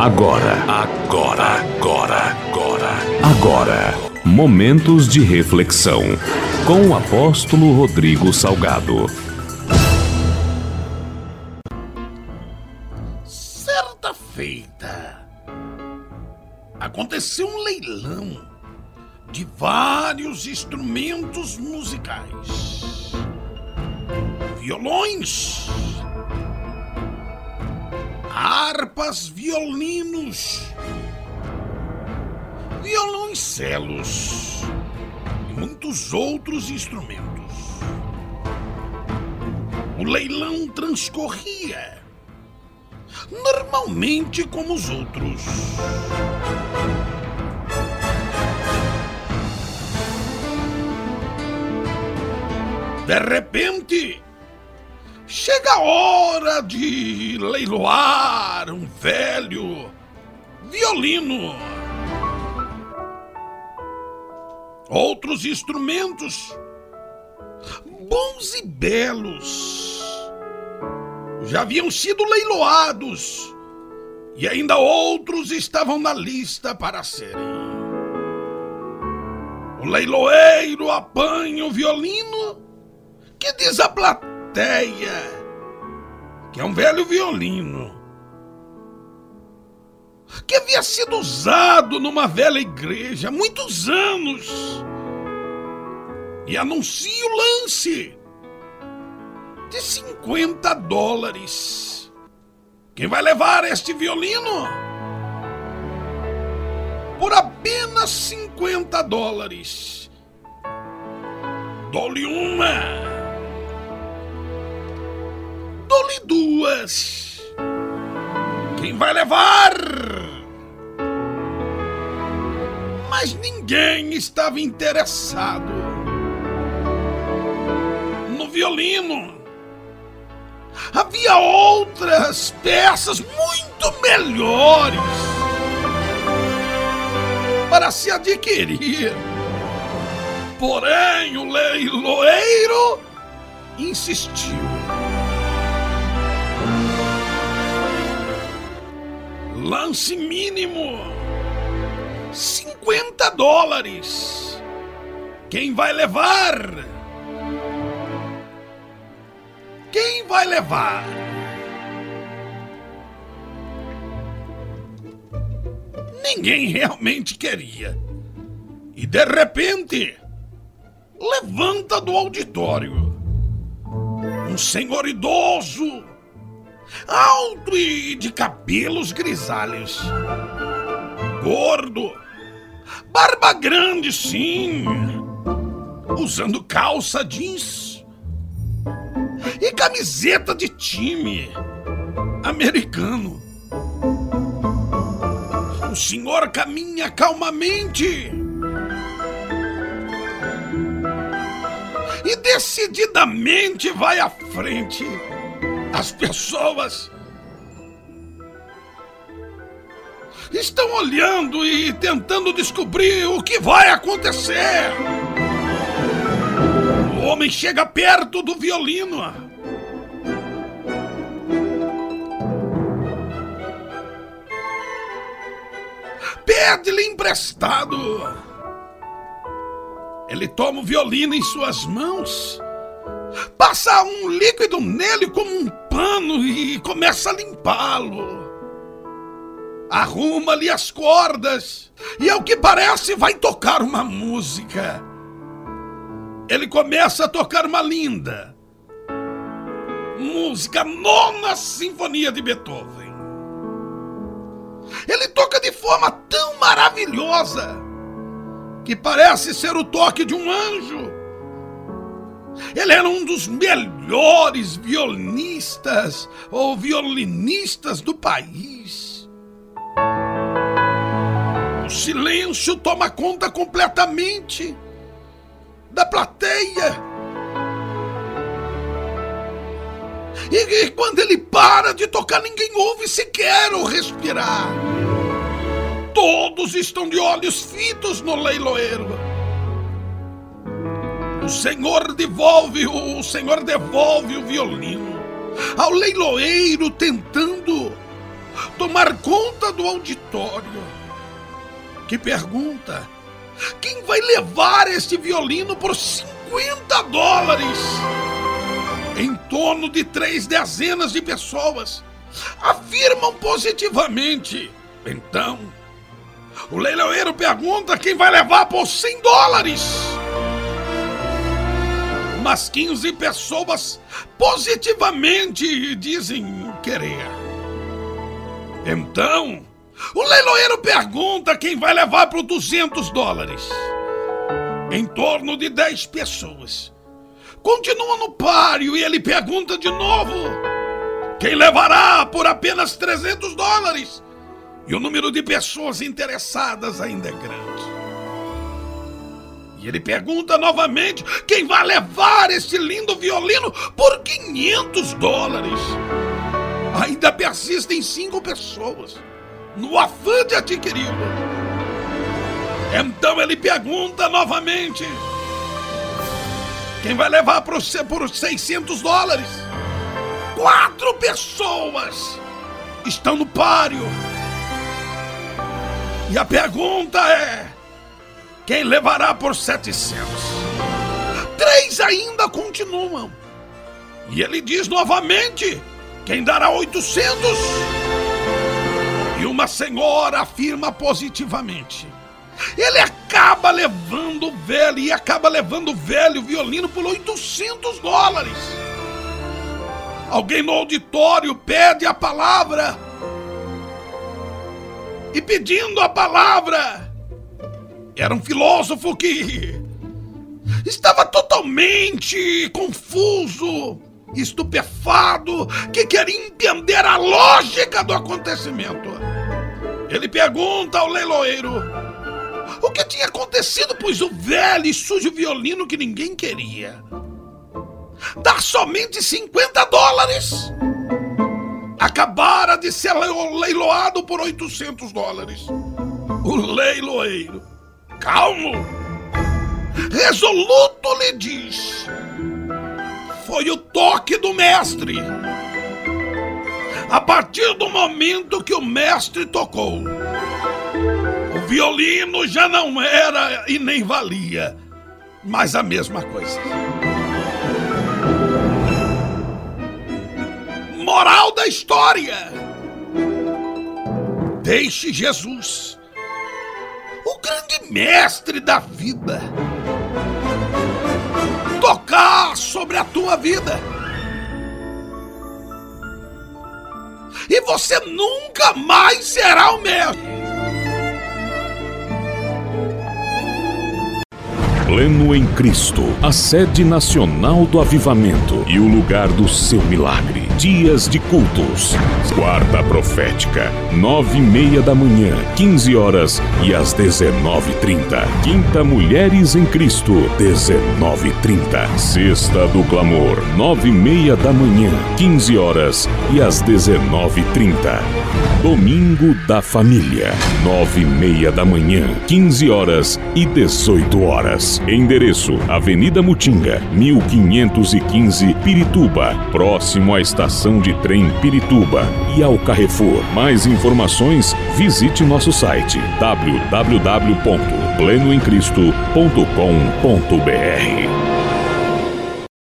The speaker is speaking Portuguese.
Agora, agora, agora, agora, agora. Momentos de reflexão. Com o apóstolo Rodrigo Salgado. Certa feita, aconteceu um leilão de vários instrumentos musicais. Violões, harpas, violinos, violoncelos e muitos outros instrumentos. O leilão transcorria normalmente como os outros. De repente, chega a hora de leiloar um velho violino. Outros instrumentos, bons e belos, já haviam sido leiloados e ainda outros estavam na lista para serem. O leiloeiro apanha o violino que diz a que é um velho violino que havia sido usado numa velha igreja há muitos anos e anuncia o lance de 50 dólares. Quem vai levar este violino? Por apenas 50 dólares. Dou-lhe uma. Dou-lhe duas. Quem vai levar? Mas ninguém estava interessado no violino. Havia outras peças muito melhores para se adquirir. Porém, o leiloeiro insistiu. Lance mínimo: 50 dólares. Quem vai levar? Quem vai levar? Ninguém realmente queria. E de repente, levanta do auditório um senhor idoso alto e de cabelos grisalhos. Gordo, barba grande, sim, usando calça jeans e camiseta de time americano. O senhor caminha calmamente. E decididamente vai à frente as pessoas estão olhando e tentando descobrir o que vai acontecer. O homem chega perto do violino. Pede-lhe emprestado. Ele toma o violino em suas mãos passa um líquido nele como um pano e começa a limpá-lo. Arruma-lhe as cordas e, ao que parece, vai tocar uma música. Ele começa a tocar uma linda música, nona sinfonia de Beethoven. Ele toca de forma tão maravilhosa que parece ser o toque de um anjo. Ele era um dos melhores violinistas ou violinistas do país. O silêncio toma conta completamente da plateia. E, e quando ele para de tocar, ninguém ouve sequer ou respirar. Todos estão de olhos fitos no leiloeiro. Senhor devolve, o Senhor devolve o violino ao leiloeiro tentando tomar conta do auditório, que pergunta: quem vai levar este violino por 50 dólares? Em torno de três dezenas de pessoas afirmam positivamente. Então, o leiloeiro pergunta quem vai levar por 100 dólares. Mas 15 pessoas positivamente dizem querer. Então, o leiloeiro pergunta quem vai levar por 200 dólares. Em torno de 10 pessoas. Continua no páreo e ele pergunta de novo: quem levará por apenas 300 dólares? E o número de pessoas interessadas ainda é grande. E ele pergunta novamente: quem vai levar este lindo violino por 500 dólares? Ainda persistem cinco pessoas no afã de adquiri-lo. Então ele pergunta novamente: quem vai levar por 600 dólares? Quatro pessoas estão no páreo. E a pergunta é: quem levará por 700? Três ainda continuam. E ele diz novamente: quem dará 800? E uma senhora afirma positivamente: ele acaba levando o velho e acaba levando o velho violino por 800 dólares. Alguém no auditório pede a palavra. E pedindo a palavra, era um filósofo que estava totalmente confuso, estupefado, que queria entender a lógica do acontecimento. Ele pergunta ao leiloeiro o que tinha acontecido, pois o velho e sujo violino que ninguém queria dar somente 50 dólares. Acabara de ser leiloado por 800 dólares. O leiloeiro, calmo, resoluto lhe diz: Foi o toque do mestre. A partir do momento que o mestre tocou, o violino já não era e nem valia mais a mesma coisa. Moral da história: Deixe Jesus, mestre da vida, tocar sobre a tua vida. E você nunca mais será o mesmo. Pleno em Cristo, a sede nacional do avivamento e o lugar do seu milagre. Dias de cultos. Quarta profética, nove e meia da manhã, quinze horas e às dezenove trinta. Quinta Mulheres em Cristo, dezenove trinta. Sexta do Clamor, nove e meia da manhã, quinze horas e às dezenove trinta. Domingo da Família, nove e meia da manhã, quinze horas e dezoito horas. Endereço: Avenida Mutinga, 1515, Pirituba, próximo à estação de trem Pirituba e ao Carrefour. Mais informações, visite nosso site www.plenoemcristo.com.br.